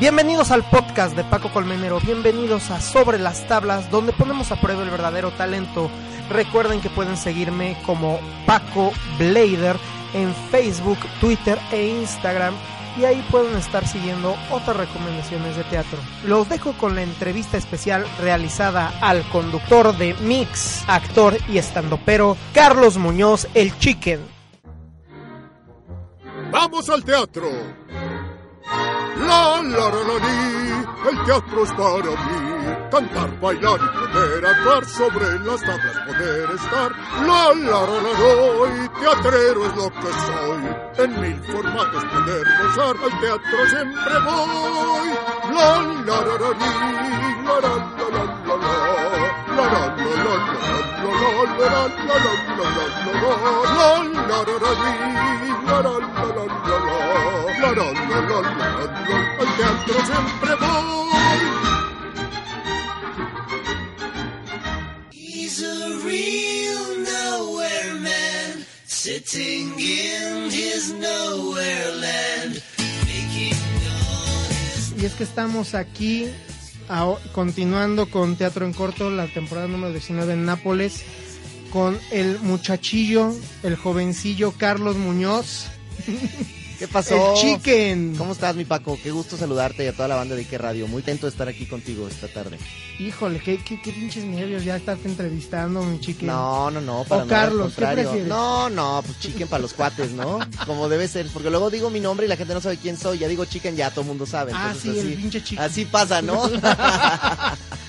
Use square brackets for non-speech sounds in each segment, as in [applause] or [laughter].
Bienvenidos al podcast de Paco Colmenero, bienvenidos a Sobre las Tablas, donde ponemos a prueba el verdadero talento. Recuerden que pueden seguirme como Paco Blader en Facebook, Twitter e Instagram y ahí pueden estar siguiendo otras recomendaciones de teatro. Los dejo con la entrevista especial realizada al conductor de Mix, actor y estandopero Carlos Muñoz, el Chicken. ¡Vamos al teatro! La la la la el teatro es para mí. Cantar, bailar y poder actuar sobre las tablas, poder estar. La la la la la, y teatrero es lo que soy. En mil formatos poder gozar, al teatro siempre voy. La la la la la la la la la la. La la la la la Y es que estamos aquí continuando con Teatro en Corto, la temporada número 19 en Nápoles, con el muchachillo, el jovencillo Carlos Muñoz, ¿Qué pasó? el Chicken. ¿Cómo estás, mi Paco? Qué gusto saludarte y a toda la banda de Ike Radio. Muy contento de estar aquí contigo esta tarde. Híjole, qué, qué, qué pinches nervios ya estarte entrevistando, mi Chicken. No, no, no, para O nada, al Carlos, ¿qué prefieres? No, no, pues chicken para los cuates, ¿no? Como debe ser, porque luego digo mi nombre y la gente no sabe quién soy. Ya digo chicken, ya todo el mundo sabe. Ah, sí, así, el pinche Chicken. Así pasa, ¿no? [laughs]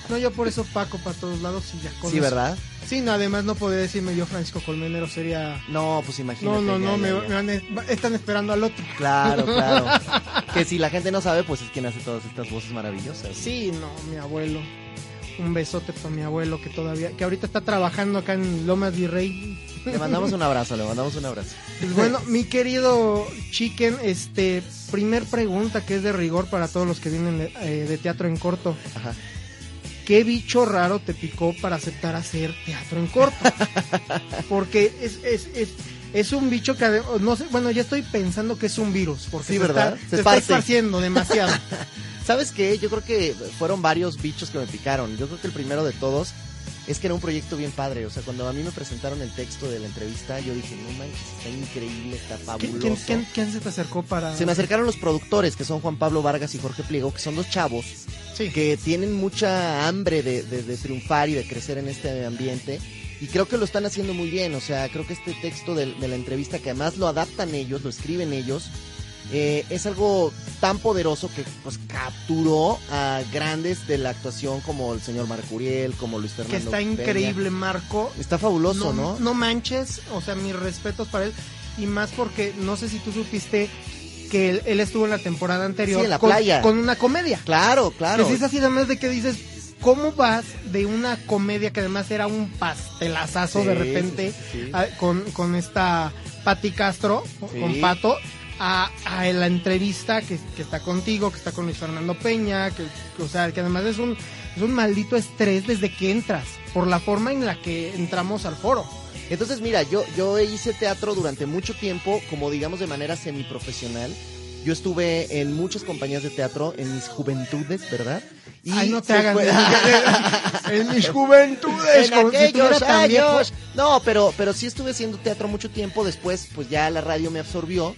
No, yo por eso Paco para todos lados y ya con sí, eso. ¿verdad? Sí, no, además no podría decirme yo Francisco Colmenero, sería... No, pues imagínate. No, no, no, ya, me, ya. me van a- están esperando al otro. Claro, claro. [laughs] que si la gente no sabe, pues es quien hace todas estas voces maravillosas. Sí, no, mi abuelo. Un besote para mi abuelo que todavía, que ahorita está trabajando acá en Lomas Virrey. Le mandamos un abrazo, le mandamos un abrazo. Pues bueno, mi querido Chicken, este, primer pregunta que es de rigor para todos los que vienen de, eh, de teatro en corto. Ajá. ¿Qué bicho raro te picó para aceptar hacer teatro en corto? [laughs] Porque es, es, es, es un bicho que, no sé, bueno, ya estoy pensando que es un virus, porque Sí, se ¿verdad? está, Se se está esparce. esparciendo demasiado. [laughs] ¿Sabes qué? Yo creo que fueron varios bichos que me picaron. Yo creo que el primero de todos es que era un proyecto bien padre. O sea, cuando a mí me presentaron el texto de la entrevista, yo dije, no manches, está increíble, está ¿Quién, fabuloso. quién, quién- quién se te acercó para...? Se me acercaron los productores, que son Juan Pablo Vargas y Jorge Pliego, que son dos chavos Sí. que tienen mucha hambre de, de- de triunfar y de crecer en este ambiente. Y creo que lo están haciendo muy bien. O sea, creo que este texto de, la entrevista, que además lo adaptan ellos, lo escriben ellos, eh, es algo tan poderoso que pues capturó a grandes de la actuación como el señor Marco Uriel, como Luis que Fernando. está Peña. increíble, Marco. Está fabuloso, ¿no? no manches, o sea, mis respetos para él. Y más porque no sé si tú supiste que él, él estuvo en la temporada anterior Sí, en la con, playa. con una comedia. Claro, claro. Es así además de que dices, ¿cómo vas de una comedia que además era un pastelazazo Sí, de repente sí, sí, sí. a- con, con esta Patti Castro, con Pato? A, a la entrevista que, que está contigo, que está con Luis Fernando Peña, que, que, o sea, que además es un, es un maldito estrés desde que entras, por la forma en la que entramos al foro. Entonces, mira, yo, yo hice teatro durante mucho tiempo, como digamos de manera semiprofesional. Yo estuve en muchas compañías de teatro en mis juventudes, ¿verdad? Y Ay, no te hagas. fue- [laughs] en mis juventudes, en si aquellos años. No, pero, pero sí estuve haciendo teatro mucho tiempo. Después, pues ya la radio me absorbió.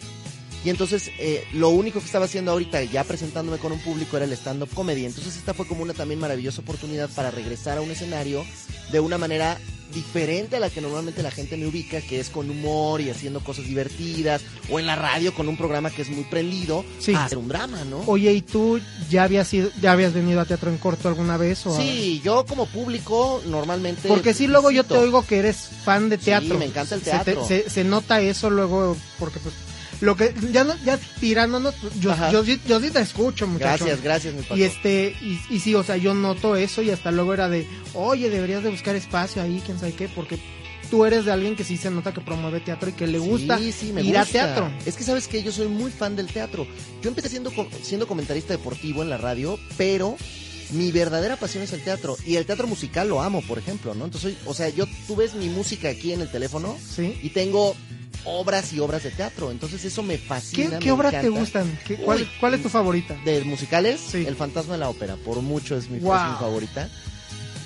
Y entonces, eh, lo único que estaba haciendo ahorita, ya presentándome con un público, era el stand-up comedy. Entonces, esta fue como una también maravillosa oportunidad para regresar a un escenario de una manera diferente a la que normalmente la gente me ubica, que es con humor y haciendo cosas divertidas, o en la radio con un programa que es muy prendido, Sí. a hacer un drama, ¿no? Oye, ¿y tú ya habías ido, ya habías venido a teatro en corto alguna vez? O a- Sí, yo como público normalmente... Porque sí, luego yo te oigo que eres fan de Sí, teatro. me encanta el Se te- teatro. Se, se nota eso luego, porque pues, lo que, ya no, ya tirándonos, yo, yo, sí- yo sí te escucho, muchacho. Gracias, gracias, mi Paco. Y este, y, y sí, o sea, yo noto eso y hasta luego era de, oye, deberías de buscar espacio ahí, quién sabe qué, porque tú eres de alguien que sí se nota que promueve teatro y que le gusta Sí, sí, me ir a gusta. teatro. Es que sabes que yo soy muy fan del teatro. Yo empecé siendo, siendo comentarista deportivo en la radio, pero mi verdadera pasión es el teatro. Y el teatro musical lo amo, por ejemplo, ¿no? Entonces, o sea, yo, tú ves mi música aquí en el teléfono ¿Sí? y tengo obras y obras de teatro. Entonces, eso me ¿Qué, fascina. qué me obras te gustan? ¿Qué- cuál, Uy. ¿Cuál es tu favorita? De musicales, Sí. El Fantasma de la Ópera, por mucho es mi, es mi Wow. favorita.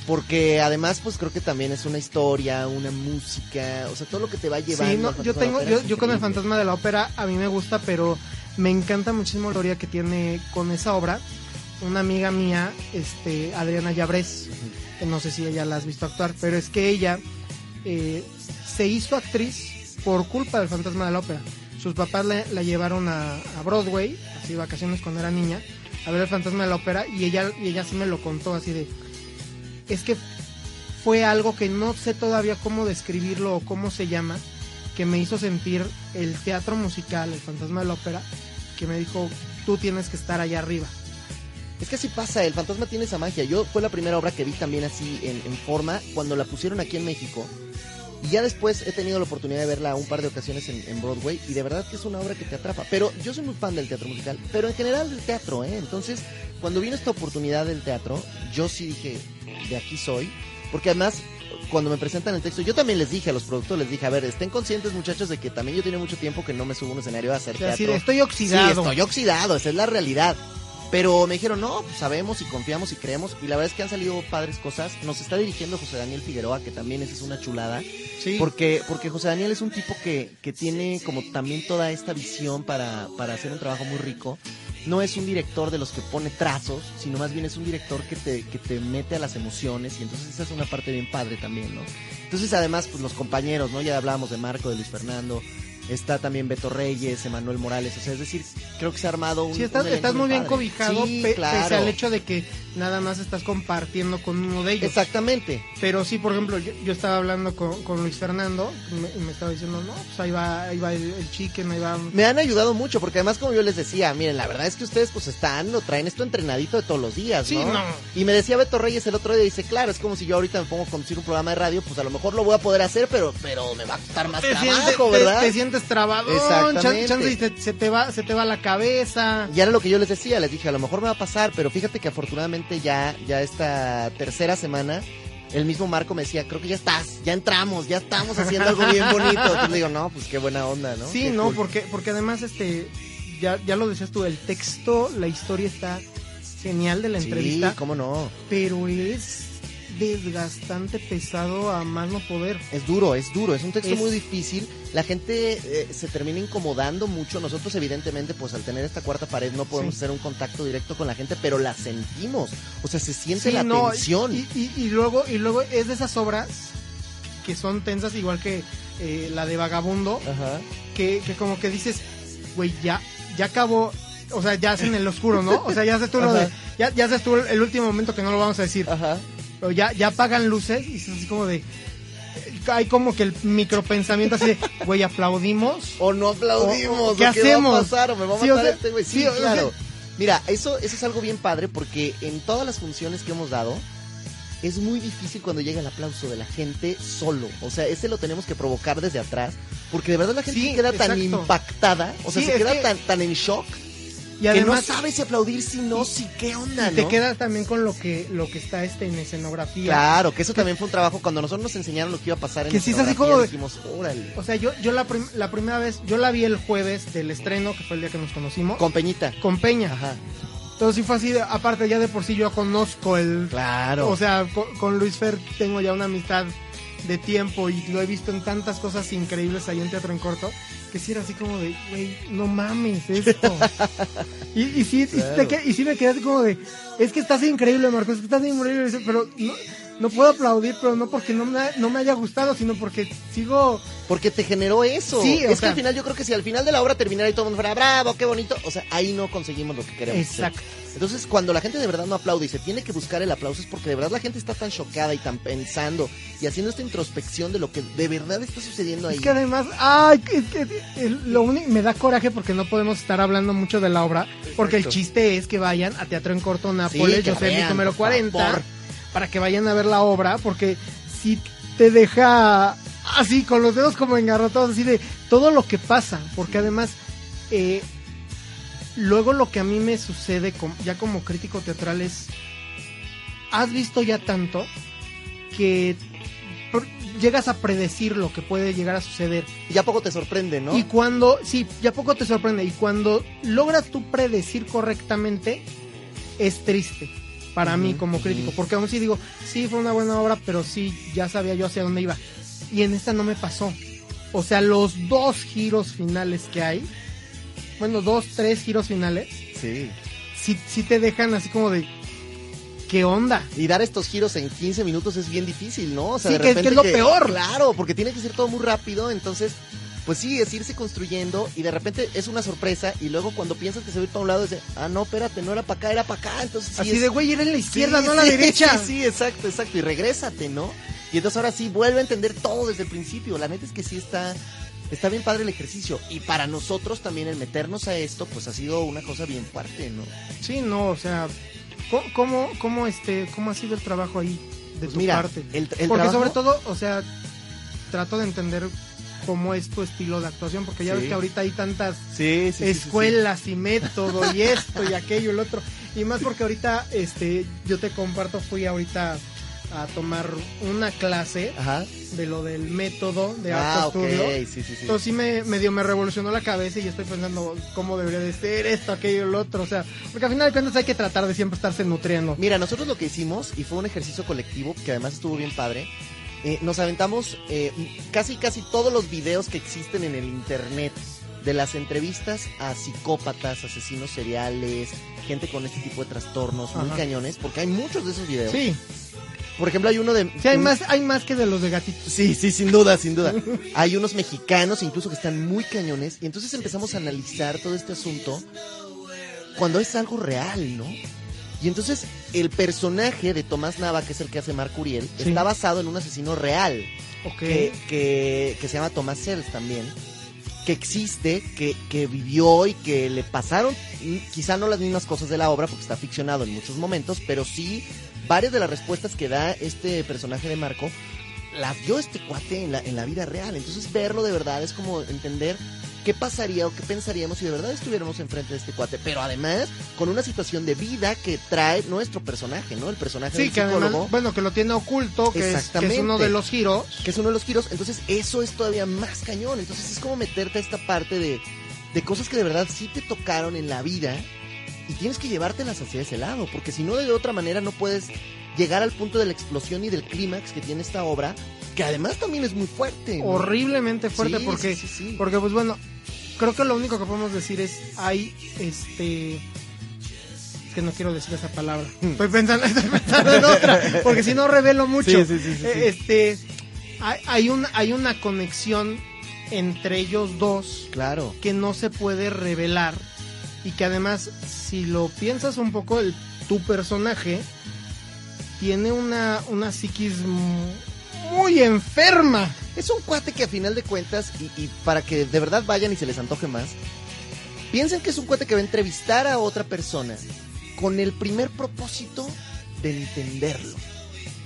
Porque además, pues creo que también es una historia, una música, o sea, todo lo que te va llevando. Sí, no, yo tengo, yo, yo con el fantasma de la ópera a mí me gusta, pero me encanta muchísimo la historia que tiene con esa obra. Una amiga mía, este, Adriana Llabrés, que no sé si ella la has visto actuar, pero es que ella eh, se hizo actriz por culpa del fantasma de la ópera. Sus papás la, la llevaron a, Broadway, así vacaciones cuando era niña, a ver el fantasma de la ópera y ella, y ella sí me lo contó así de, es que fue algo que no sé todavía cómo describirlo o cómo se llama, que me hizo sentir el teatro musical, el fantasma de la ópera, que me dijo, tú tienes que estar allá arriba. Es que así pasa, el fantasma tiene esa magia. Yo fue la primera obra que vi también así en forma cuando la pusieron aquí en México. Y ya después he tenido la oportunidad de verla un par de ocasiones en, en Broadway y de verdad que es una obra que te atrapa. Pero yo soy muy fan del teatro musical, pero en general del teatro, ¿eh? Entonces, cuando vino esta oportunidad del teatro, yo sí dije, de aquí soy. Porque además, cuando me presentan el texto, yo también les dije a los productores, les dije, a ver, estén conscientes muchachos de que también yo tiene mucho tiempo que no me subo a un escenario a hacer O sea, teatro. estoy oxidado. Sí, estoy oxidado, esa es la realidad. Pero me dijeron, no, pues sabemos y confiamos y creemos. Y la verdad es que han salido padres cosas. Nos está dirigiendo José Daniel Figueroa, que también esa es una chulada. Sí. Porque, porque José Daniel es un tipo que, que tiene como también toda esta visión para, para hacer un trabajo muy rico. No es un director de los que pone trazos, sino más bien es un director que te, que te mete a las emociones y entonces esa es una parte bien padre también, ¿no? Entonces además, pues los compañeros, ¿no? Ya hablábamos de Marco, de Luis Fernando, está también Beto Reyes, Emanuel Morales, o sea, es decir, creo que se ha armado un... Sí, estás, un estás muy bien padre. cobijado, Sí, pe- claro. pese al hecho de que nada más estás compartiendo con uno de ellos. Exactamente. Pero sí, por ejemplo, yo, yo estaba hablando con, con Luis Fernando y me, me estaba diciendo, no, pues ahí va, ahí va el, el chicken, ahí va... Me han ayudado mucho, porque además, como yo les decía, miren, la verdad es que ustedes pues están, lo traen esto entrenadito de todos los días, Sí, ¿no? no. Y me decía Beto Reyes el otro día, dice, claro, es como si yo ahorita me pongo a conducir un programa de radio, pues a lo mejor lo voy a poder hacer, pero, pero me va a costar más Te trabajo, sientes, te- ¿verdad? te sientes trabado, Exactamente. chance y te- se, te va, se te va la cabeza. Y era lo que yo les decía, les dije, a lo mejor me va a pasar, pero fíjate que afortunadamente ya, ya esta tercera semana, el mismo Marco me decía, creo que ya estás, ya entramos, ya estamos haciendo algo bien bonito. Entonces le digo, no, pues qué buena onda, ¿no? Sí, Qué no, cool. porque, porque además, este, ya, ya lo decías tú, el texto, la historia está genial de la entrevista, Sí, cómo no. pero es desgastante, pesado a más no poder. Es duro, es duro, es un texto Es- muy difícil. La gente eh, se termina incomodando mucho. Nosotros, evidentemente, pues al tener esta cuarta pared no podemos Sí. hacer un contacto directo con la gente, pero la sentimos. O sea, se siente Sí, la no, tensión. Y, y- y luego, y luego es de esas obras que son tensas, igual que eh, la de Vagabundo, Ajá. que, que como que dices, güey, ya, ya acabó, o sea, ya es en el oscuro, ¿no? O sea, ya haces tú lo de, Ajá. ya, ya haces tú el, el último momento que no lo vamos a decir, Ajá. Pero ya, ya apagan luces y es así como de, hay como que el micropensamiento así de, [laughs] güey, aplaudimos. O no aplaudimos. O- o ¿qué hacemos? va a pasar? O me va a Sí, o matar sea, este güey. Sí, sí, o sea, claro. Mira, eso, eso es algo bien padre porque en todas las funciones que hemos dado es muy difícil cuando llega el aplauso de la gente solo. O sea, ese lo tenemos que provocar desde atrás porque de verdad la gente Sí, se queda tan impactada, o sea, Sí, se queda que- tan, tan en shock Y que además no sabe si aplaudir si no, si qué onda, y te ¿no? quedas también con lo que, lo que está este en escenografía. Claro, que eso también fue un trabajo cuando nosotros nos enseñaron lo que iba a pasar en Que sí es así escenografía, como de- dijimos, órale. O sea, yo, yo la, prim- la primera vez, yo la vi el jueves del estreno, que fue el día que nos conocimos, con, Con Peñita. Peña. Ajá. Entonces sí fue así, de- aparte ya de por sí yo conozco el... Claro. O sea, con, con Luis Fer tengo ya una amistad de tiempo y lo he visto en tantas cosas increíbles ahí en Teatro en Corto, que sí era así como de, güey, no mames esto. [laughs] y, y, sí, y, sí te Claro. y sí me quedé así como de, es que estás increíble, Marcos, es que estás increíble, pero no, no puedo aplaudir, pero no porque no me, no me haya gustado, sino porque sigo... Porque te generó eso. Sí, o es que sea- al final yo creo que si al final de la obra terminara y todo el mundo fuera bravo, qué bonito, o sea, ahí no conseguimos lo que queremos. hacer. Exacto. Entonces, cuando la gente de verdad no aplaude y se tiene que buscar el aplauso es porque de verdad la gente está tan chocada y tan pensando y haciendo esta introspección de lo que de verdad está sucediendo ahí. Es que además, ay, que- que- lo único, me da coraje porque no podemos estar hablando mucho de la obra, porque el chiste es que vayan a Teatro en Corto Nápoles, Sí, yo sé mi número por 40, favor. Para que vayan a ver la obra, porque si te deja así, con los dedos como engarrotados, así de todo lo que pasa, porque además, eh, luego lo que a mí me sucede com- ya como crítico teatral es, has visto ya tanto que llegas a predecir lo que puede llegar a suceder. Y ya poco te sorprende, ¿no? Y cuando, sí, ya poco te sorprende. Y cuando logras tú predecir correctamente, es triste para mí Ujú, como crítico. Porque aún sí digo, sí, fue una buena obra, pero sí, ya sabía yo hacia dónde iba. Y en esta no me pasó. O sea, los dos giros finales que hay, bueno, dos, tres giros finales, Sí. sí, sí te dejan así como de, ¿qué onda? Y dar estos giros en 15 minutos es bien difícil, ¿no? O sea, Sí, de que- repente es lo peor. Claro, porque tiene que ser todo muy rápido, entonces, pues sí, es irse construyendo y de repente es una sorpresa y luego cuando piensas que se va a ir para un lado es de, ah, no, espérate, no era para acá, era para acá, entonces sí así es- de, güey, era en la izquierda, Sí, no a la sí, derecha. Sí, [laughs] sí, exacto, exacto, y regrésate, ¿no? Y entonces ahora sí vuelve a entender todo desde el principio. La neta es que sí está está bien padre el ejercicio y para nosotros también el meternos a esto pues ha sido una cosa bien fuerte, ¿no? Sí, no, o sea, ¿cómo, cómo, cómo, este, cómo ha sido el trabajo ahí de Pues tu mira, parte? el- el porque trabajo- sobre todo, o sea, trato de entender cómo es tu estilo de actuación, porque ya Sí. ves que ahorita hay tantas Sí, sí, escuelas y método y esto y aquello y el otro. Y más porque ahorita, este, yo te comparto, fui ahorita a tomar una clase Ajá. de lo del método de Ah, sí, sí, sí. Entonces sí me medio me revolucionó la cabeza y estoy pensando cómo debería de ser esto, aquello, el otro, o sea, porque al final de cuentas hay que tratar de siempre estarse nutriendo. Mira, nosotros lo que hicimos, y fue un ejercicio colectivo, que además estuvo bien padre, eh, nos aventamos eh, casi casi todos los videos que existen en el internet de las entrevistas a psicópatas, asesinos seriales, gente con este tipo de trastornos muy cañones, porque hay muchos de esos videos. Sí, Por ejemplo, hay uno de... sí hay un- más, hay más que de los de gatitos. Sí, sí, sin duda, sin duda. [laughs] Hay unos mexicanos incluso que están muy cañones y entonces empezamos a analizar todo este asunto cuando es algo real, ¿no? Y entonces el personaje de Tomás Nava, que es el que hace Marc Uriel, Sí. está basado en un asesino real Ok. que, que, que se llama Tomás Sells también, que existe, que, que vivió y que le pasaron mm, quizá no las mismas cosas de la obra porque está ficcionado en muchos momentos, pero sí varias de las respuestas que da este personaje de Marco las dio este cuate en la, en la vida real. Entonces verlo de verdad es como entender qué pasaría o qué pensaríamos si de verdad estuviéramos enfrente de este cuate, pero además con una situación de vida que trae nuestro personaje, ¿no? El personaje Sí, del que además, psicólogo bueno, que lo tiene oculto, que es, que es Exactamente. uno de los giros. que es uno de los giros, entonces eso es todavía más cañón, entonces es como meterte a esta parte de, de cosas que de verdad sí te tocaron en la vida y tienes que llevártelas hacia ese lado, porque si no de otra manera no puedes llegar al punto de la explosión y del clímax que tiene esta obra, que además también es muy fuerte. ¿no? horriblemente fuerte Sí, porque sí, sí, sí. porque pues bueno creo que lo único que podemos decir es hay este es que no quiero decir esa palabra estoy pensando, [laughs] estoy pensando en otra porque si no revelo mucho Hmm. Sí, sí, sí, sí, Eh, este hay, hay un hay una conexión entre ellos dos Claro. que no se puede revelar y que además si lo piensas un poco el tu personaje tiene una una psiquis muy enferma Es un cuate que a final de cuentas, y, y para que de verdad vayan y se les antoje más, piensen que es un cuate que va a entrevistar a otra persona con el primer propósito de entenderlo.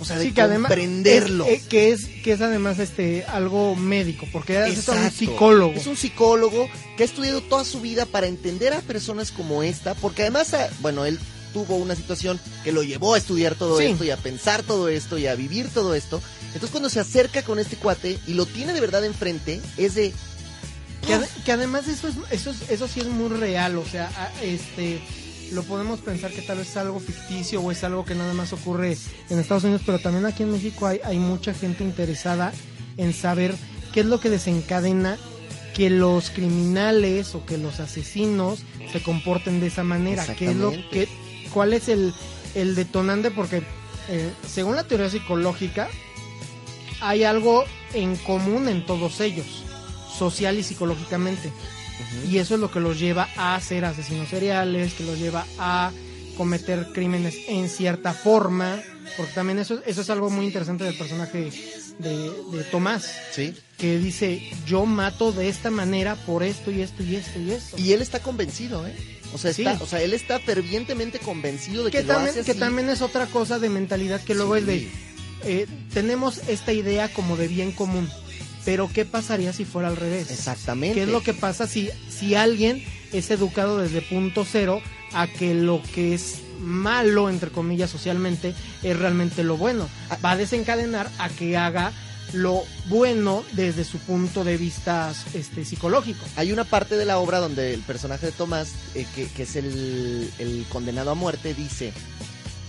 O sea, de sí que comprenderlo. es- eh, que es que es además este algo médico porque es un psicólogo Es un psicólogo que ha estudiado toda su vida para entender a personas como esta, porque además, ah, bueno, él tuvo una situación que lo llevó a estudiar todo Sí. esto y a pensar todo esto y a vivir todo esto. Entonces cuando se acerca con este cuate y lo tiene de verdad enfrente, es de... que, ade- que además eso es eso es- eso sí es muy real o sea a- este lo podemos pensar que tal vez es algo ficticio o es algo que nada más ocurre en Estados Unidos pero también aquí en México hay hay mucha gente interesada en saber qué es lo que desencadena que los criminales o que los asesinos se comporten de esa manera qué es lo que cuál es el el detonante porque eh, según la teoría psicológica, hay algo en común en todos ellos, social y psicológicamente. Y eso es lo que los lleva a ser asesinos seriales, que los lleva a cometer crímenes en cierta forma, porque también eso, eso es algo muy interesante del personaje de, de Tomás, Sí. que dice, yo mato de esta manera por esto y esto y esto y esto. Y él está convencido, ¿eh? O sea, está, Sí. o sea, él está fervientemente convencido de que, que lo también, hace que así. también es otra cosa de mentalidad que luego Sí. es de eh, tenemos esta idea como de bien común pero qué pasaría si fuera al revés Exactamente. qué es lo que pasa si si alguien es educado desde punto cero a que lo que es malo entre comillas socialmente es realmente lo bueno Ah. va a desencadenar a que haga lo bueno desde su punto de vista este psicológico Hay una parte de la obra donde el personaje de Tomás, eh, que, que es el, el condenado a muerte, dice,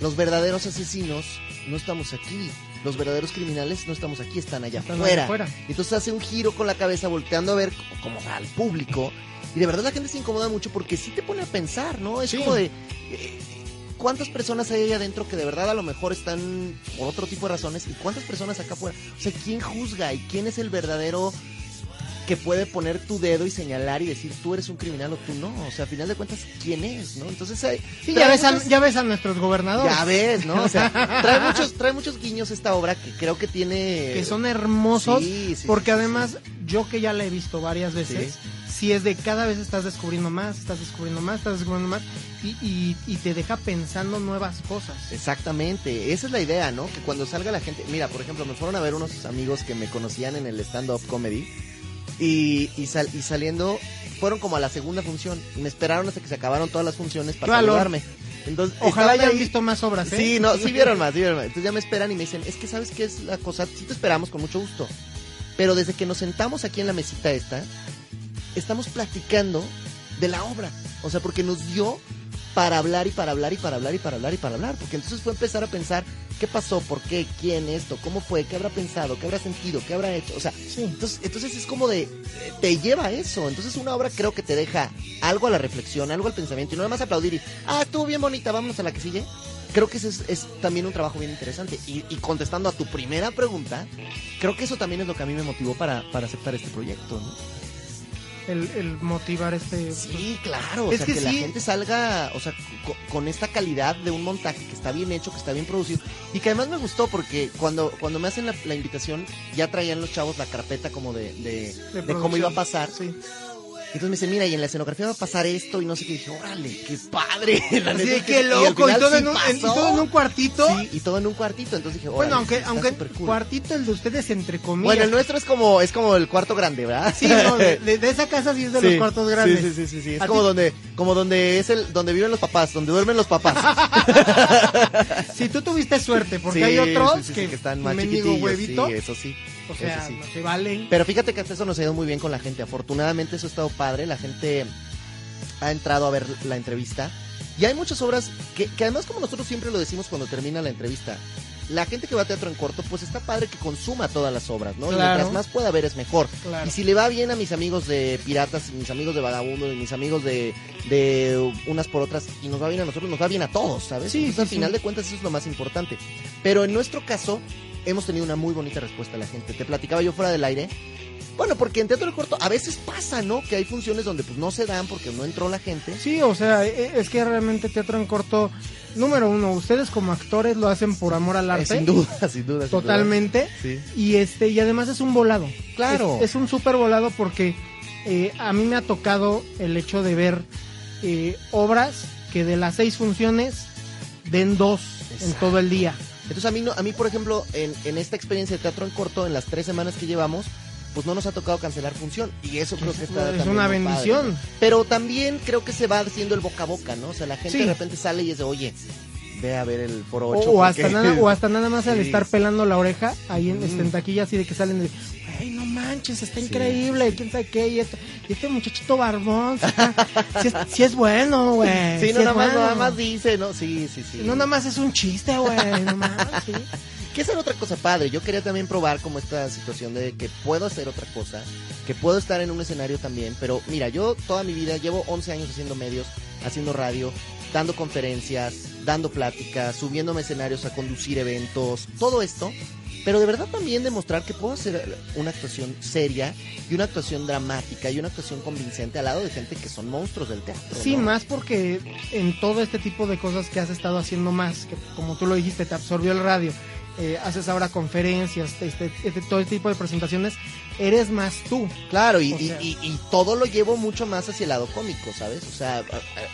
los verdaderos asesinos no estamos aquí, los verdaderos criminales no estamos aquí, están allá Están afuera. Entonces hace un giro con la cabeza volteando a ver como al público y de verdad la gente se incomoda mucho porque sí te pone a pensar, ¿no? Es Sí. como de... eh, ¿Cuántas personas hay ahí adentro que de verdad a lo mejor están por otro tipo de razones? ¿Y cuántas personas acá afuera? O sea, ¿quién juzga? ¿Y quién es el verdadero que puede poner tu dedo y señalar y decir tú eres un criminal o tú no? O sea, a final de cuentas, ¿quién es? ¿No? Entonces, hay, sí, ya ves, a, ya ves a nuestros gobernadores ya ves, ¿no? O sea, [laughs] trae muchos, trae muchos guiños esta obra que creo que tiene... que son hermosos Sí, sí, porque sí, además yo que ya la he visto varias veces si es de cada vez estás descubriendo más estás descubriendo más estás descubriendo más y, y, y te deja pensando nuevas cosas Exactamente, esa es la idea, ¿no? Que cuando salga la gente, mira, por ejemplo, me fueron a ver unos amigos que me conocían en el stand-up comedy y, y, sal- y saliendo, fueron como a la segunda función y me esperaron hasta que se acabaron todas las funciones para saludarme. Entonces, ojalá hayan ahí- visto más obras ¿eh? Sí, no, sí vieron más, sí vieron más. Entonces ya me esperan y me dicen, es que sabes qué es la cosa, sí te esperamos con mucho gusto. Pero desde que nos sentamos aquí en la mesita esta, estamos platicando de la obra. O sea, porque nos dio para hablar y para hablar y para hablar y para hablar y para hablar. Porque entonces fue empezar a pensar qué pasó, por qué, quién, esto, cómo fue, qué habrá pensado, qué habrá sentido, qué habrá hecho. O sea, Sí. entonces, entonces es como de, eh, te lleva a eso. Entonces una obra creo que te deja algo a la reflexión, algo al pensamiento y no nada más aplaudir y, ah, estuvo bien bonita, vámonos a la que sigue. Creo que ese es, es también un trabajo bien interesante. Y, y contestando a tu primera pregunta, creo que eso también es lo que a mí me motivó para, para aceptar este proyecto, ¿no? El, el motivar este Sí, claro, o Es sea, que que, la sí. gente salga, o sea, co- con esta calidad de un montaje que está bien hecho, que está bien producido, y que además me gustó porque cuando, cuando me hacen la, la invitación, ya traían los chavos la carpeta como de, de, de de cómo iba a pasar. sí. Entonces me dicen, mira, y en la escenografía va a pasar esto, y no sé qué, y dije, órale, qué padre. [laughs] La que qué sí, y al loco y todo, sí en un, en- y todo en un cuartito Sí, y todo en un cuartito, entonces dije, bueno órale, aunque está aunque súper cool. cuartito el de ustedes entre comillas Bueno, el nuestro es como, es como el cuarto grande, ¿verdad? sí no, de, [laughs] esa casa sí es de los cuartos grandes Sí, sí, sí, sí. Es ¿A como donde, como donde es el, donde viven los papás, donde duermen los papás. [laughs] si tú tuviste suerte porque hay otros que, que están más mendigo chiquitillos, huevito sí, eso sí. O sea eso sí. no se valen Pero fíjate que hasta eso nos ha ido muy bien con la gente. Afortunadamente eso ha estado padre. La gente ha entrado a ver la entrevista. Y hay muchas obras que, que además como nosotros siempre lo decimos cuando termina la entrevista, la gente que va a teatro en corto, pues está padre que consuma todas las obras, ¿no? Y mientras más pueda ver es mejor. Claro. Y si le va bien a mis amigos de Piratas, y mis amigos de Vagabundo, y mis amigos de, de Unas por Otras, y nos va bien a nosotros, nos va bien a todos, ¿sabes? Sí, Entonces, sí, al sí. final de cuentas eso es lo más importante. Pero en nuestro caso, hemos tenido una muy bonita respuesta de la gente. Te platicaba yo fuera del aire. Bueno, porque en teatro en corto a veces pasa, ¿no? Que hay funciones donde pues no se dan porque no entró la gente. Sí, o sea, e- es que realmente teatro en corto, número uno, ustedes como actores lo hacen por amor al Eh, arte. sin duda, [laughs] sin duda. sin Totalmente. duda. Sí. Y este, y además es un volado. Claro. Es, es un súper volado porque eh, a mí me ha tocado el hecho de ver eh, obras que de las seis funciones den dos en todo el día. Entonces a mí, no, a mí por ejemplo, en, en esta experiencia de teatro en corto, en las tres semanas que llevamos, pues no nos ha tocado cancelar función. Y eso creo que está Es también una bendición. padre, ¿no? Pero también creo que se va haciendo el boca a boca, ¿no? O sea, la gente Sí. de repente sale y es de, oye, ve a ver el foro O, 8. o porque- hasta nada, o hasta nada más al [laughs] Sí. estar pelando la oreja ahí en, Mm. este, en taquilla así de que salen de ay no manches, está increíble, quién sabe qué, y, esto, y este muchachito barbón, sí, está- sí es, sí es bueno, güey. Sí, sí no, nada más, bueno. nada más dice, ¿no? Sí, sí, sí. No, nada más es un chiste, güey, no mames, sí. Que esa era otra cosa padre. Yo quería también probar como esta situación de que puedo hacer otra cosa, que puedo estar en un escenario también. Pero mira, yo toda mi vida llevo 11 años haciendo medios, haciendo radio. dando conferencias, dando pláticas, subiéndome a escenarios a conducir eventos, todo esto, pero de verdad también demostrar que puedo hacer una actuación seria y una actuación dramática y una actuación convincente al lado de gente que son monstruos del teatro. Sí, ¿no? más porque en todo este tipo de cosas que has estado haciendo más, que como tú lo dijiste, te absorbió el radio, eh, haces ahora conferencias, este, este- todo este tipo de presentaciones, eres más tú. Claro, y, O y- sea- y- y todo lo llevo mucho más hacia el lado cómico, ¿sabes? O sea,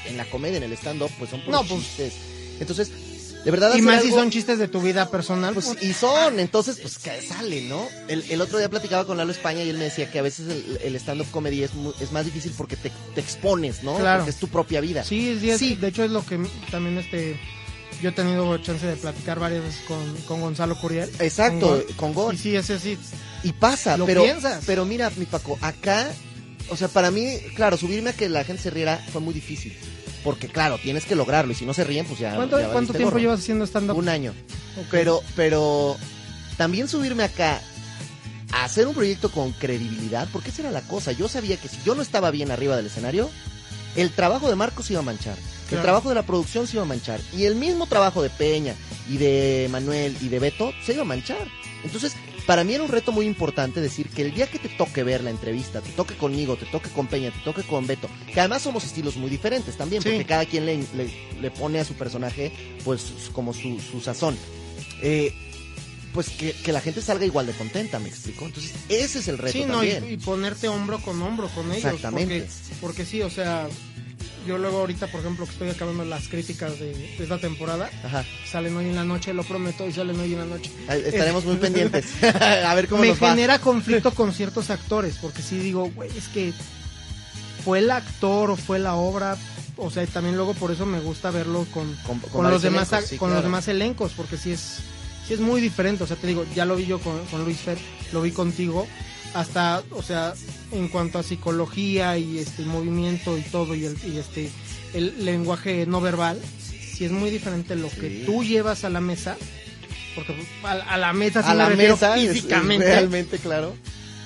en la comedia, en el stand-up, pues son puros No, pues-. Entonces, de verdad... Y más si algo- son chistes de tu vida personal. Pues, pues, y son, entonces, pues que sale, ¿no? El, el otro día platicaba con Lalo España y él me decía que a veces el, el stand-up comedy es, mu- es más difícil porque te, te expones, ¿no? Claro. Porque es tu propia vida. Sí, sí, es- Sí. de hecho es lo que también este yo he tenido chance de platicar varias veces con, con Gonzalo Curiel. Exacto, con Gon. Y sí, ese sí. Y pasa, Lo pero, piensas. pero mira, mi Paco, acá, o sea, para mí, claro, subirme a que la gente se riera fue muy difícil. Porque, claro, tienes que lograrlo y si no se ríen, pues ya. ¿Cuánto, ya cuánto tiempo gorro. llevas haciendo stand-up? Un año. Pero, pero también subirme acá a hacer un proyecto con credibilidad, porque esa era la cosa. Yo sabía que si yo no estaba bien arriba del escenario, el trabajo de Marcos se iba a manchar. El trabajo de la producción se iba a manchar. Y el mismo trabajo de Peña y de Manuel y de Beto se iba a manchar. Entonces, para mí era un reto muy importante decir que el día que te toque ver la entrevista, te toque conmigo, te toque con Peña, te toque con Beto, que además somos estilos muy diferentes también, Sí. porque cada quien le, le- le pone a su personaje, pues, como su, su sazón. Eh, pues que, que la gente salga igual de contenta, me explico. Entonces, ese es el reto Sí, no, y, también. y ponerte hombro con hombro con ellos. Exactamente. Porque, porque sí, o sea, yo luego ahorita, por ejemplo, que estoy acabando las críticas de, de esta temporada, Ajá. salen hoy en la noche, lo prometo, y salen hoy en la noche. Estaremos muy pendientes. [laughs] [laughs] a ver cómo me nos va. genera conflicto [laughs] con ciertos actores, porque sí digo, güey, es que fue el actor o fue la obra, o sea, y también luego por eso me gusta verlo con, Con- con, con los demás elencos, sí, con claro. los demás elencos, porque sí es sí es muy diferente, o sea, te digo, ya lo vi yo con, con Luis Fer, lo vi contigo, hasta, o sea, en cuanto a psicología y este movimiento y todo y el y este el lenguaje no verbal, sí es muy diferente lo que tú llevas a la mesa, porque a, a la mesa sí a me la es- es físicamente realmente claro.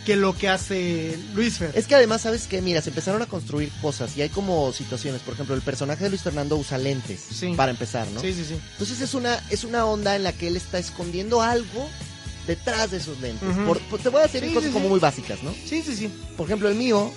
que lo que hace Luis Fer. Es que además, ¿sabes qué? Mira, se empezaron a construir cosas y hay como situaciones. Por ejemplo, el personaje de Luis Fernando usa lentes, Sí. para empezar, ¿no? Sí, sí, sí. Entonces es una, es una onda en la que él está escondiendo algo detrás de esos lentes. Por- por- te voy a decir Sí, cosas sí, como sí. muy básicas, ¿no? Sí, sí, sí. Por ejemplo, el mío,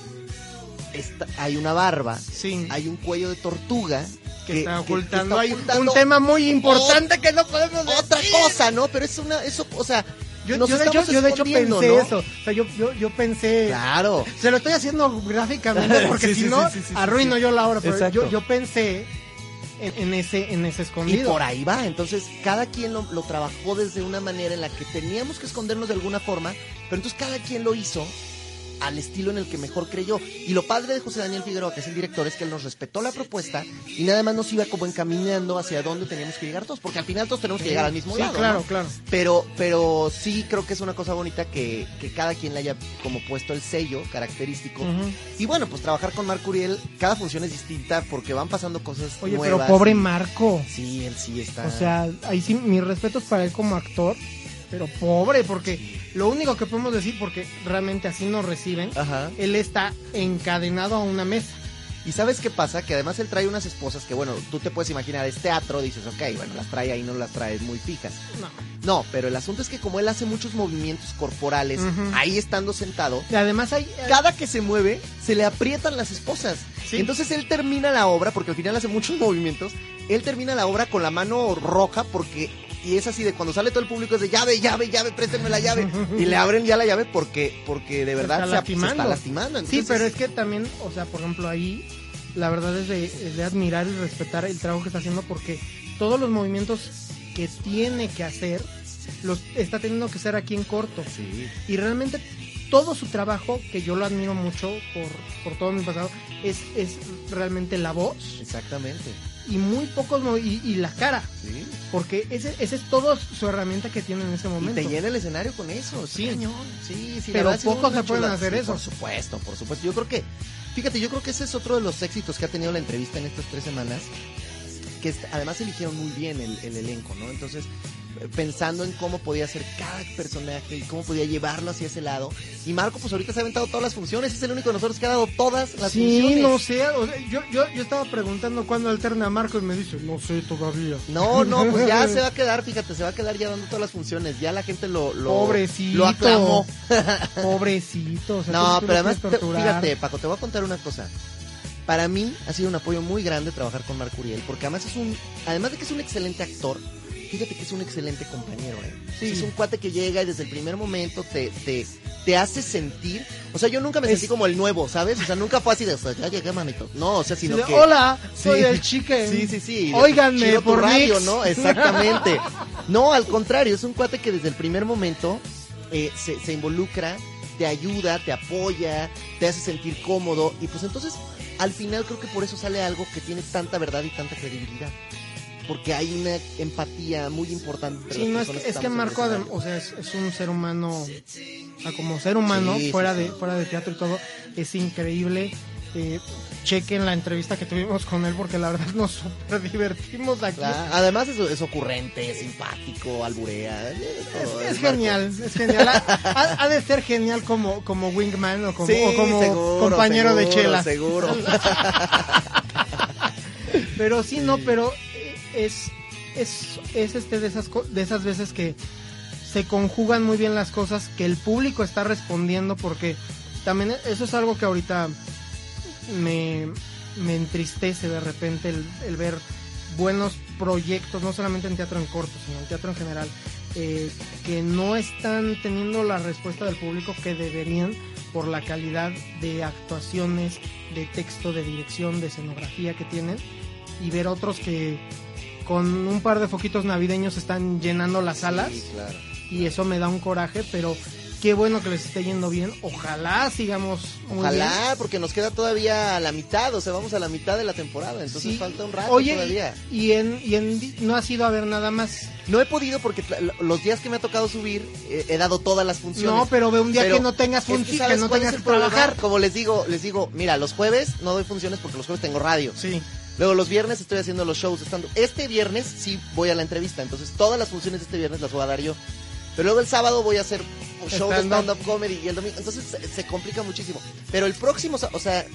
está- hay una barba, Sí. hay un cuello de tortuga. que está que ocultando hay un tema muy importante que no podemos Otra decir. cosa, ¿no? Pero es una, eso, o sea, Yo, yo de hecho, yo de hecho escondiendo, pensé ¿no? eso. O sea, yo, yo, yo pensé. Claro. Se lo estoy haciendo gráficamente [laughs] porque Sí, si sí, no, sí, arruino yo la obra. Pero yo, yo pensé en, en ese, en ese Y escondido. por ahí va, entonces cada quien lo, lo trabajó desde una manera en la que teníamos que escondernos de alguna forma, pero entonces cada quien lo hizo al estilo en el que mejor creyó. Y lo padre de José Daniel Figueroa, que es el director, es que él nos respetó la propuesta y nada más nos iba como encaminando hacia dónde teníamos que llegar todos, porque al final todos tenemos que llegar al mismo sí, lado. claro, ¿no? claro. Pero, pero sí creo que es una cosa bonita que, que cada quien le haya como puesto el sello característico. Y bueno, pues trabajar con Marco Uriel, cada función es distinta porque van pasando cosas Oye, nuevas. pero pobre Marco. Sí, él sí está. O sea, ahí sí, mis respetos para él como actor. Pero pobre, porque lo único que podemos decir, porque realmente así nos reciben, Ajá. él está encadenado a una mesa. Y sabes qué pasa? Que además él trae unas esposas que, bueno, tú te puedes imaginar, es teatro, dices, ok, bueno, las trae ahí, no las trae muy fijas. No. No, pero el asunto es que como él hace muchos movimientos corporales, ahí estando sentado, Y además hay... cada que se mueve, se le aprietan las esposas. Sí. Entonces él termina la obra, porque al final hace muchos [laughs] movimientos, él termina la obra con la mano roja porque... Y es así de cuando sale todo el público es de llave, llave, llave, préstenme la llave. Y le abren ya la llave porque, porque de verdad está se, está lastimando. Sí, pero es que también, o sea, por ejemplo, ahí la verdad es de, es de admirar y respetar el trabajo que está haciendo porque todos los movimientos que tiene que hacer los está teniendo que hacer aquí en corto. Sí. Y realmente todo su trabajo, que yo lo admiro mucho por, por todo mi pasado, es, es realmente la voz Exactamente. Y muy pocos y, y la cara. Sí. Porque ese, ese es todo su herramienta que tiene en ese Y momento. te llena el escenario con eso. Sí. Cañón. Sí, sí, la Pero pocos se pueden hacer Sí, eso. Por supuesto, por supuesto. Yo creo que, fíjate, yo creo que ese es otro de los éxitos que ha tenido la entrevista en estas tres semanas. Que además eligieron muy bien el, el elenco, ¿no? Entonces, pensando en cómo podía ser cada personaje y cómo podía llevarlo hacia ese lado. Y Marco, pues ahorita se ha aventado todas las funciones, es el único de nosotros que ha dado todas las Sí, funciones. no sé, o sea, yo, yo, yo estaba preguntando cuándo alterna a Marco y me dice, no sé todavía. No, no, pues ya [laughs] se va a quedar, fíjate, se va a quedar ya dando todas las funciones. Ya la gente lo, lo, Pobrecito. lo aclamó. [laughs] Pobrecito. O sea, No, pero además, te- fíjate, Paco, te voy a contar una cosa. Para mí ha sido un apoyo muy grande trabajar con Marco Uriel, porque además es un, además de que es un excelente actor, fíjate que es un excelente compañero, ¿eh? Sí. Es un cuate que llega y desde el primer momento te, te, te hace sentir, o sea, yo nunca me Es- sentí como el nuevo, ¿sabes? O sea, nunca fue así de, o sea, ya llegué, manito. No, o sea, sino que... Hola, soy Sí. el chique. Sí, sí, sí. Óiganme Chido tu por radio. ¿no? Exactamente. No, al contrario, es un cuate que desde el primer momento eh, se, se involucra, te ayuda, te apoya, te hace sentir cómodo y pues entonces al final creo que por eso sale algo que tiene tanta verdad y tanta credibilidad. Porque hay una empatía muy importante. entre Sí, no, es, que- es que Marco, o sea, es, es un ser humano, o sea, como ser humano, Sí, fuera, sí, de, sí. fuera de teatro y todo, es increíble. Eh, chequen la entrevista que tuvimos con él porque la verdad nos [laughs] super divertimos aquí. Claro, Además es, es ocurrente, es simpático, alburea. Es, genial, es genial. Ha, de ser genial como, como wingman o como, Sí, o como seguro, compañero de chelas. Seguro. [laughs] Pero sí, no, pero es, es, es este de esas, de esas veces que se conjugan muy bien las cosas, que el público está respondiendo, porque también eso es algo que ahorita me, me entristece de repente el, el ver buenos proyectos, no solamente en teatro en corto, sino en teatro en general, eh, que no están teniendo la respuesta del público que deberían por la calidad de actuaciones, de texto, de dirección, de escenografía que tienen, y ver otros que con un par de foquitos navideños están llenando las salas Sí, claro. y eso me da un coraje, pero qué bueno que les esté yendo bien. Ojalá sigamos muy Ojalá, bien. porque nos queda todavía la mitad, o sea, vamos a la mitad de la temporada, entonces Sí. falta un rato Oye, todavía. y en, y en no has ido a ver nada más. No he podido porque los días que me ha tocado subir eh, he dado todas las funciones. No, pero ve un día Pero que no tengas es que que, ¿sabes no tengas que trabajar. Como les digo, les digo, mira, los jueves no doy funciones porque los jueves tengo radio. Sí. Luego los viernes estoy haciendo los shows estando. Este viernes sí voy a la entrevista, entonces todas las funciones de este viernes las voy a dar yo. Pero luego el sábado voy a hacer un show de Stand-up. comedy y el domingo. Entonces se, se complica muchísimo. Pero el próximo, o sea,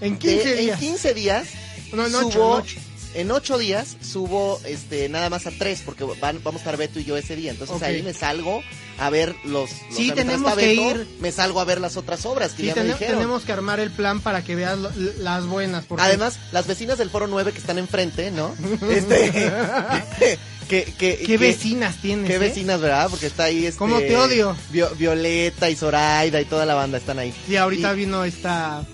En de- 15 días. en 15 días No, en subo, ocho, en ocho. días subo este nada más a tres porque van- vamos a estar Beto y yo ese día. Entonces ahí me salgo a ver los. los- Sí, tenemos que Beto, ir. Me salgo a ver las otras obras que Sí, ya me tene- dijeron. tenemos que armar el plan para que veas lo- las buenas. Porque Además, las vecinas del Foro 9 que están enfrente, ¿no? [laughs] Este, [laughs] [laughs] que, que, ¿qué que- vecinas tienes? Qué eh? vecinas, ¿verdad? Porque está ahí este, ¿Cómo te odio? Vio- Violeta y Zoraida y toda la banda están ahí. Sí, ahorita Y- vino esta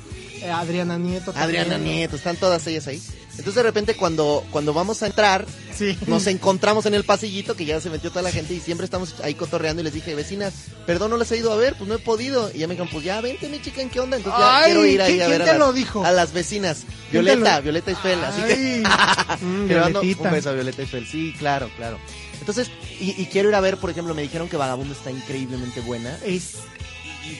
eh, Adriana Nieto. también. Adriana Nieto, están todas ellas ahí. Entonces de repente cuando, cuando vamos a entrar, Sí. nos encontramos en el pasillito que ya se metió toda la gente y siempre estamos ahí cotorreando y les dije, vecinas, perdón, no les he ido a ver, pues no he podido. Y ya me dijeron, pues ya vente mi chica, ¿en qué onda? Entonces ya Ay, quiero ir ahí ¿quién- a ver quién a las, lo dijo? a las vecinas. ¿Quién te Violeta, Violeta Isfel, así que... [laughs] Mm, Que mando un beso a Violeta Isfel, sí, claro, claro. Entonces, y, y quiero ir a ver, por ejemplo, me dijeron que Vagabundo está increíblemente buena. Es-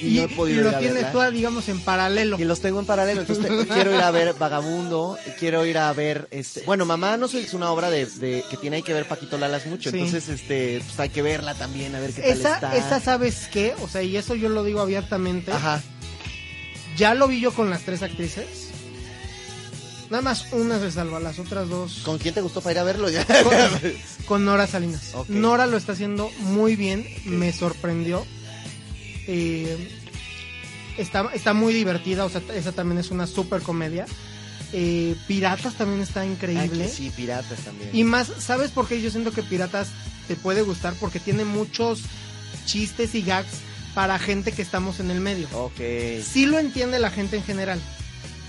Y, y, no he podido y lo ir a tienes verla. tú, digamos, en paralelo. Y los tengo en paralelo, entonces quiero ir a ver Vagabundo, quiero ir a ver, este, bueno, Mamá no soy, es una obra de, de- que tiene que ver Paquito Lalas mucho, Sí. entonces, este, pues hay que verla también, a ver qué tal Esa, está. esa, ¿sabes qué? O sea, y eso yo lo digo abiertamente. Ajá, Ya lo vi yo con las tres actrices. Nada más una se salva, las otras dos ¿con quién te gustó para ir a verlo? Ya. con, con Nora Salinas. Nora lo está haciendo muy bien, me sorprendió. Eh, está, está muy divertida, o sea, esa también es una super comedia. Eh, Piratas también está Ah, increíble. que sí, piratas también. Y más, ¿sabes por qué yo siento que Piratas te puede gustar? Porque tiene muchos chistes y gags para gente que estamos en el medio. Ok. Sí lo entiende la gente en general,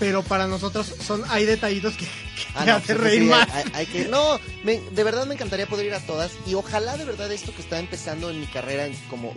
pero para nosotros son hay detallitos que, que Ah, te no, hace reír sí, más. hay- hay que- no, me- de verdad me encantaría poder ir a todas y ojalá de verdad esto que está empezando en mi carrera como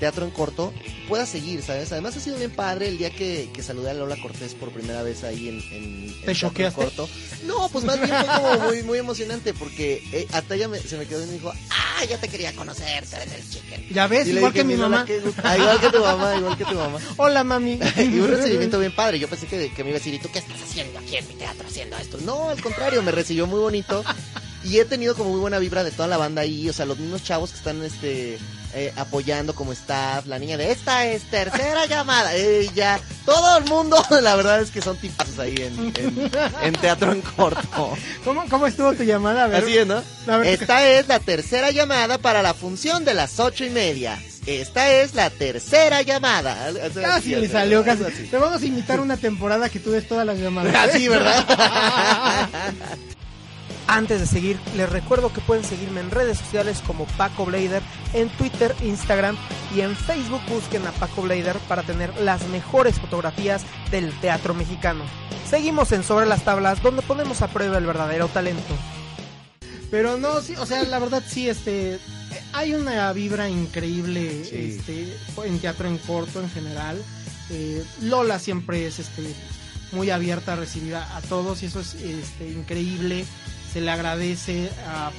teatro en corto pueda seguir, ¿sabes? Además ha sido bien padre el día que, que saludé a Lola Cortés por primera vez ahí en, en, teatro en choqueaste? corto. No, pues más bien fue como muy, muy emocionante porque eh, hasta ella me- se me quedó y me dijo, ah, ya te quería conocer, tú eres el chicken. Ya ves, Y igual dije, que mi mamá. Ah, igual que tu mamá, igual que tu mamá. [laughs] Hola, mami. [laughs] y un recibimiento bien padre. Yo pensé que, que me iba a decir, ¿y tú qué estás haciendo aquí en mi teatro haciendo esto? No, al contrario, me recibió muy bonito. Y he tenido como muy buena vibra de toda la banda ahí, o sea, los mismos chavos que están este eh, apoyando como staff, la niña de esta es tercera llamada, ella, todo el mundo, [laughs] la verdad es que son tipazos ahí en, en- en teatro en corto. ¿Cómo, ¿Cómo estuvo tu llamada? A ver. Así es, ¿no? Ver, Esta es la tercera llamada para la función de las ocho y media. Esta es la tercera llamada. Casi algo le salió, casi. así. Te vamos a invitar una temporada que tú des todas las llamadas. [laughs] Así, ¿verdad? [laughs] Antes de seguir, les recuerdo que pueden seguirme en redes sociales como Paco Blader, en Twitter, Instagram y en Facebook busquen a Paco Blader para tener las mejores fotografías del teatro mexicano. Seguimos en Sobre las Tablas, donde ponemos a prueba el verdadero talento. Pero no, sí, o sea, la verdad sí, este, hay una vibra increíble Sí. este, en teatro en corto en general. Eh, Lola siempre es este, muy abierta a recibir a, a todos y eso es este, increíble. Se le agradece a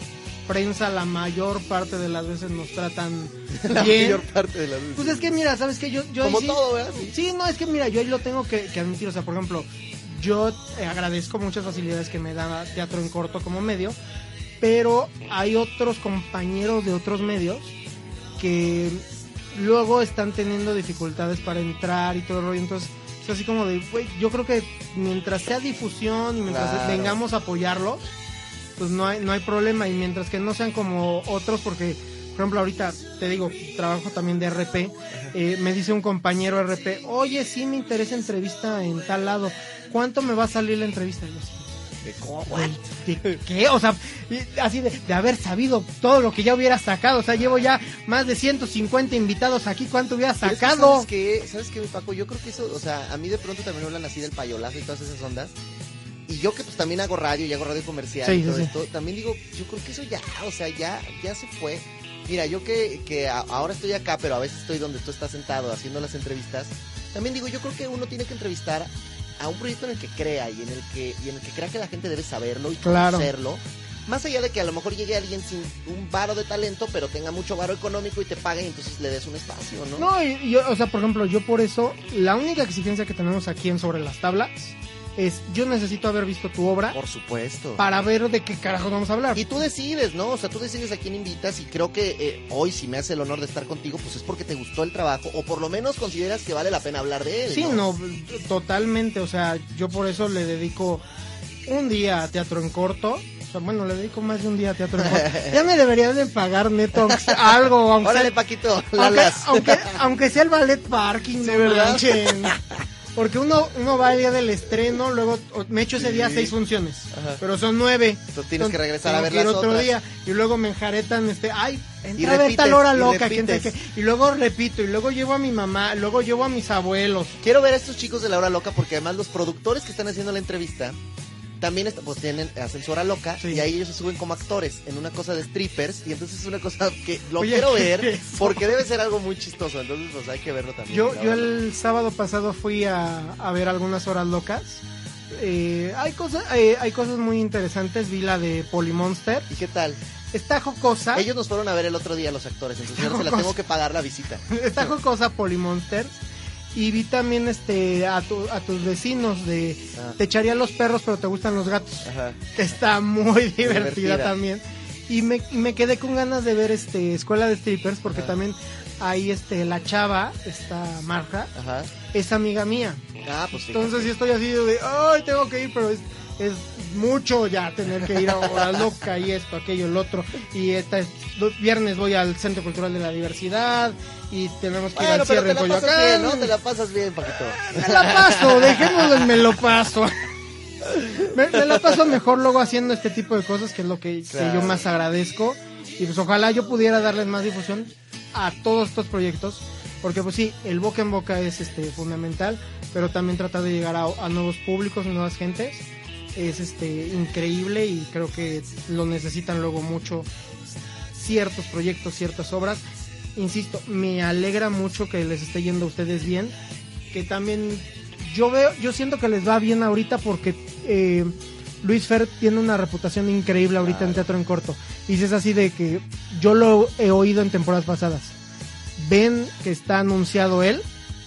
prensa la mayor parte de las veces nos tratan [laughs] La bien. mayor parte de la luz. Pues es que mira, sabes que yo, yo Como sí- todo, ¿verdad? Sí, no, es que mira, yo ahí lo tengo que, que admitir. O sea, por ejemplo, yo eh, agradezco muchas facilidades que me da teatro en corto como medio, pero hay otros compañeros de otros medios que luego están teniendo dificultades para entrar y todo el rollo. Entonces, es así como de, güey, yo creo que mientras sea difusión y mientras Claro. vengamos a apoyarlos, pues no hay, no hay problema. Y mientras que no sean como otros, porque, por ejemplo, ahorita te digo, trabajo también de RP, eh, me dice un compañero RP, oye, sí me interesa entrevista en tal lado, ¿cuánto me va a salir la entrevista? Yo así, ¿de qué? O sea, así de, de haber sabido todo lo que ya hubiera sacado. O sea, llevo ya más de 150 invitados aquí. ¿Cuánto hubiera es que, sacado? ¿Sabes qué? ¿Sabes qué, mi Paco? Yo creo que eso, o sea, a mí de pronto también me hablan así del payolazo y todas esas ondas. Y yo que pues también hago radio y hago radio comercial Sí, y sí, todo sí. esto, también digo, yo creo que eso ya, o sea, ya, ya se fue. Mira, yo que, que a- ahora estoy acá, pero a veces estoy donde tú estás sentado haciendo las entrevistas, también digo, yo creo que uno tiene que entrevistar a un proyecto en el que crea y en el que, y en el que crea que la gente debe saberlo y Claro. conocerlo. Más allá de que a lo mejor llegue alguien sin un varo de talento, pero tenga mucho varo económico y te pague y entonces le des un espacio, ¿no? No, y yo, o sea, por ejemplo, yo por eso, la única exigencia que tenemos aquí en Sobre las Tablas es, yo necesito haber visto tu obra Por supuesto. para ver de qué carajo vamos a hablar. Y tú decides, ¿no? O sea, tú decides a quién invitas y creo que eh, hoy si me hace el honor de estar contigo, pues es porque te gustó el trabajo o por lo menos consideras que vale la pena hablar de él. Sí, no, totalmente. O sea, yo por eso le dedico un día a teatro en corto. O sea, bueno, le dedico más de un día a teatro en corto. [laughs] Ya me deberían de pagar neto algo, aunque Órale, Paquito, aunque, aunque, [laughs] aunque sea el ballet parking, no ¿verdad? manchen. [laughs] Porque uno, uno va el día del estreno, luego me echo ese día seis funciones, Ajá. pero son nueve. Entonces tienes que regresar a ver las otro otras. día y luego me enjaretan este, ay, Y entra a ver tal hora y loca, qué. y luego repito, y luego llevo a mi mamá, luego llevo a mis abuelos. Quiero ver a estos chicos de la hora loca porque además los productores que están haciendo la entrevista también pues tienen hora loca Sí. y ahí ellos se suben como actores en una cosa de strippers y entonces es una cosa que lo Oye, quiero [laughs] ¿qué ver es porque debe ser algo muy chistoso entonces pues hay que verlo también Yo, la yo el sábado pasado fui a, a ver algunas horas locas. Eh, hay cosas eh, hay cosas muy interesantes. Vi la de Polymonster. ¿Y qué tal? Está jocosa. Ellos nos fueron a ver el otro día los actores, entonces se las tengo que pagar la visita. [laughs] Está jocosa Polymonster. Y vi también este a, tu- a tus vecinos de Ah. te echaría los perros pero te gustan los gatos. Ajá. Está muy divertida, Divertida. también. Y me, y me quedé con ganas de ver este Escuela de Strippers porque Ajá. también ahí este la chava, esta Marja, Ajá. es amiga mía. Ah, pues. Entonces sí estoy así de, ay, tengo que ir, pero es, es mucho ya tener que ir a hora [laughs] loca y esto, aquello, el otro. Y este viernes voy al Centro Cultural de la Diversidad y tenemos que ir al cierre en Coyoacán. bien, ¿no? Te la pasas bien, Paquito. [laughs] Me la paso, dejémoslo en me lo paso. Me, me la paso mejor luego haciendo este tipo de cosas, que es lo que, yo más agradezco. Y pues ojalá yo pudiera darles más difusión a todos estos proyectos. Porque pues sí, el boca en boca es este fundamental, pero también tratar de llegar a, a nuevos públicos, nuevas gentes, es este increíble y creo que lo necesitan luego mucho ciertos proyectos, ciertas obras. Insisto, me alegra mucho que les esté yendo a ustedes bien, que también yo veo, yo siento que les va bien ahorita porque eh, Luis Fer tiene una reputación increíble ahorita en teatro en corto. Y si es así de que yo lo he oído en temporadas pasadas. Ven que está anunciado él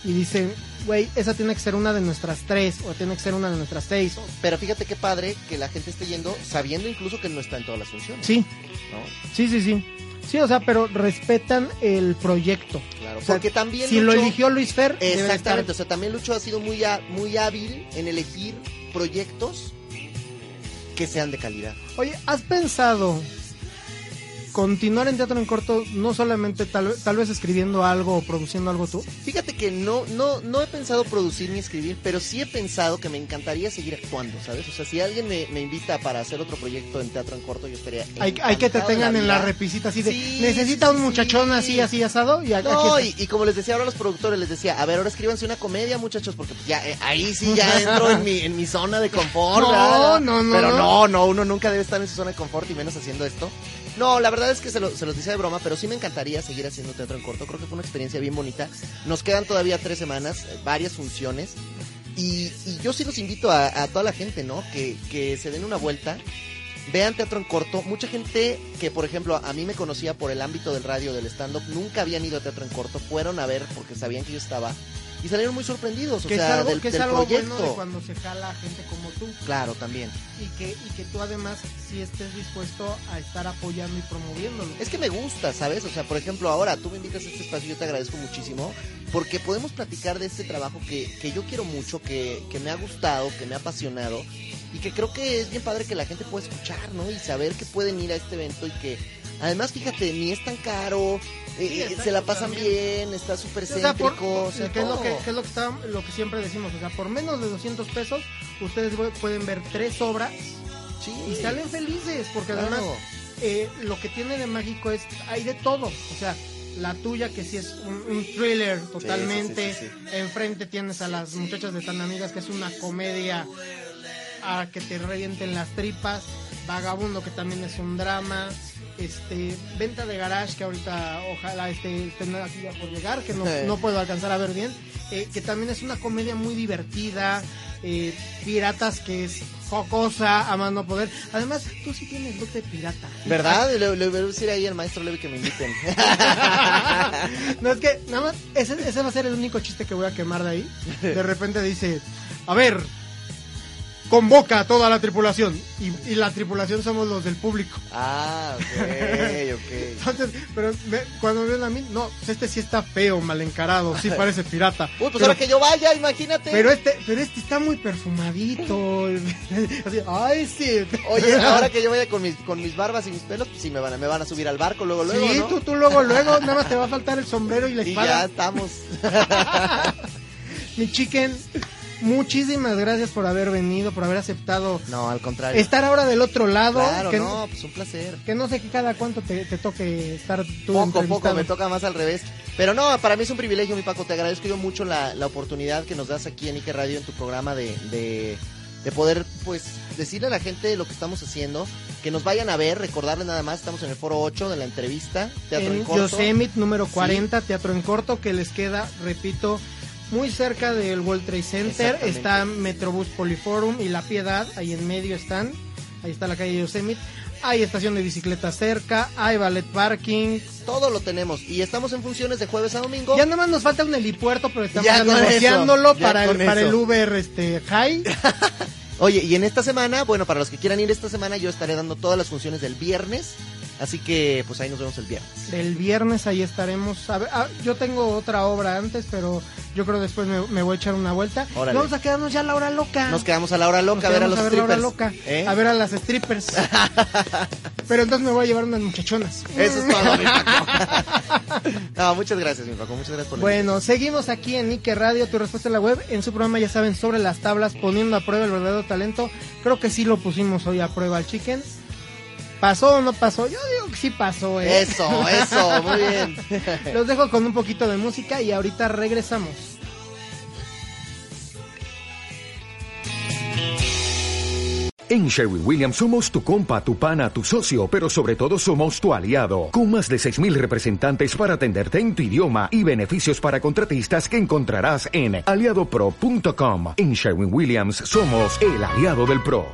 y dicen, güey, esa tiene que ser una de nuestras tres, o tiene que ser una de nuestras seis. Pero fíjate qué padre que la gente esté yendo sabiendo incluso que no está en todas las funciones. Sí, ¿no? sí, sí, sí. Sí, o sea, pero respetan el proyecto. Claro. O sea, Porque también Si lo eligió Luis Fer, Exactamente, o sea, también Lucho ha sido muy, muy hábil en elegir proyectos que sean de calidad. Oye, ¿has pensado continuar en teatro en corto, no solamente tal, tal vez escribiendo algo o produciendo algo tú? Fíjate que no, no, no he pensado producir ni escribir, pero sí he pensado que me encantaría seguir actuando, ¿sabes? O sea, si alguien me, me invita para hacer otro proyecto en teatro en corto, yo estaría. Hay, hay que te tengan en la repisita así de, Sí, necesita un muchachón sí. así, así asado, y aquí No, está. y, y como les decía ahora a los productores, les decía, a ver, ahora escríbanse una comedia, muchachos, porque pues ya eh, ahí sí ya entro en mi, en mi zona de confort. [laughs] No, ¿verdad? no, no, Pero no. no, no, uno nunca debe estar en su zona de confort y menos haciendo esto. No, la verdad es que se, lo- se los decía de broma, pero sí me encantaría seguir haciendo teatro en corto. Creo que fue una experiencia bien bonita. Nos quedan todavía tres semanas, eh, varias funciones. Y, y yo sí los invito a, a toda la gente, ¿no? Que, que se den una vuelta. Vean teatro en corto. Mucha gente que, por ejemplo, a mí me conocía por el ámbito del radio, del stand-up, nunca habían ido a teatro en corto. Fueron a ver porque sabían que yo estaba. Y salieron muy sorprendidos, o que sea, es algo, del, que es del algo proyecto. bueno de cuando se jala gente como tú Claro, también. y que, y que tú además sí estés dispuesto a estar apoyando y promoviéndolo. Es que me gusta, ¿sabes? O sea, por ejemplo, ahora tú me invitas a este espacio, yo te agradezco muchísimo, porque podemos platicar de este trabajo que, que yo quiero mucho, que, que me ha gustado, que me ha apasionado, y que creo que es bien padre que la gente pueda escuchar, ¿no? Y saber que pueden ir a este evento y que, además, fíjate, ni es tan caro, eh, Sí, eh, se la pasan también. bien, está súper O sea, por- céntrico, o sea, que, es lo que, que es lo que, está- lo que siempre decimos, o sea, por menos de 200 pesos ustedes pu- pueden ver tres obras Sí, y salen felices, porque claro. además eh, lo que tiene de mágico es, hay de todo, o sea, la tuya que sí es un, un thriller totalmente, sí, sí, enfrente tienes a las muchachas de Tan Amigas que es una comedia a que te revienten las tripas, Vagabundo que también es un drama, este Venta de Garage que ahorita ojalá esté, estén aquí ya por llegar, que no, no puedo alcanzar a ver bien, eh, que también es una comedia muy divertida, eh, Piratas que es jocosa a más no poder, además tú sí tienes look de pirata. ¿Verdad? [laughs] Le, le voy a decir ahí al maestro Levi que me inviten. [laughs] no, es que nada más, ese, ese va a ser el único chiste que voy a quemar de ahí. [laughs] De repente dice, a ver, convoca a toda la tripulación. Y, y la tripulación somos los del público. ah, ok, [laughs] ok. Entonces, pero me- cuando me ven a mí, no, pues este sí está feo, mal encarado, sí [laughs] parece pirata. Uy, pues pero, ahora que yo vaya, imagínate. pero este, pero este está muy perfumadito. [laughs] Así, ay, sí. Oye, ahora que yo vaya con mis, con mis barbas y mis pelos, pues sí me van a, me van a subir al barco luego, luego, sí, ¿no? tú, tú luego, luego, nada más te va a faltar el sombrero y la y espada. ya estamos. Mi chicken, muchísimas gracias por haber venido, por haber aceptado No, al contrario. estar ahora del otro lado. claro, que, no, pues un placer. que no sé que cada cuánto te, te toque estar tú Poco, poco, me toca más al revés. Pero no, para mí es un privilegio, mi Paco. Te agradezco yo mucho la, la oportunidad que nos das aquí en Ike Radio, en tu programa, de, de, de poder, pues, decirle a la gente lo que estamos haciendo. Que nos vayan a ver, recordarles nada más, estamos en el foro 8 de la entrevista, Teatro en, en Corto. Yosemite número 40, Teatro en Corto, que les queda, repito, muy cerca del World Trade Center. Está Metrobús Poliforum y La Piedad, ahí en medio están. Ahí está la calle Yosemite. Hay estación de bicicleta cerca, hay ballet parking. Todo lo tenemos. Y estamos en funciones de jueves a domingo. Ya nada más nos falta un helipuerto, pero estamos Ya negociándolo eso, ya para, el, para el. Uber este, High. [laughs] Oye, y en esta semana, bueno, para los que quieran ir esta semana, yo estaré dando todas las funciones del viernes. Así que, pues ahí nos vemos el viernes. El viernes ahí estaremos. A ver, ah, yo tengo otra obra antes, pero yo creo después me, me voy a echar una vuelta. Órale. Vamos a quedarnos ya a la hora loca. Nos quedamos a la hora loca a ver a los quedamos la hora strippers. loca. ¿eh? A ver a las strippers. [laughs] pero entonces me voy a llevar unas muchachonas. Eso es todo, mi Paco. [laughs] no, muchas gracias, mi Paco. Muchas gracias por Bueno, seguimos aquí en Ike Radio, tu respuesta en la web. En su programa, ya saben, sobre las tablas, poniendo a prueba el verdadero talento. Creo que sí lo pusimos hoy a prueba al chicken. ¿Pasó o no pasó? Yo digo que sí pasó, ¿eh? Eso, eso, muy bien. [laughs] Los dejo con un poquito de música y ahorita regresamos. En Sherwin Williams somos tu compa, tu pana, tu socio, pero sobre todo somos tu aliado, con más de 6.000 representantes para atenderte en tu idioma y beneficios para contratistas que encontrarás en aliadopro.com. En Sherwin Williams somos el aliado del PRO.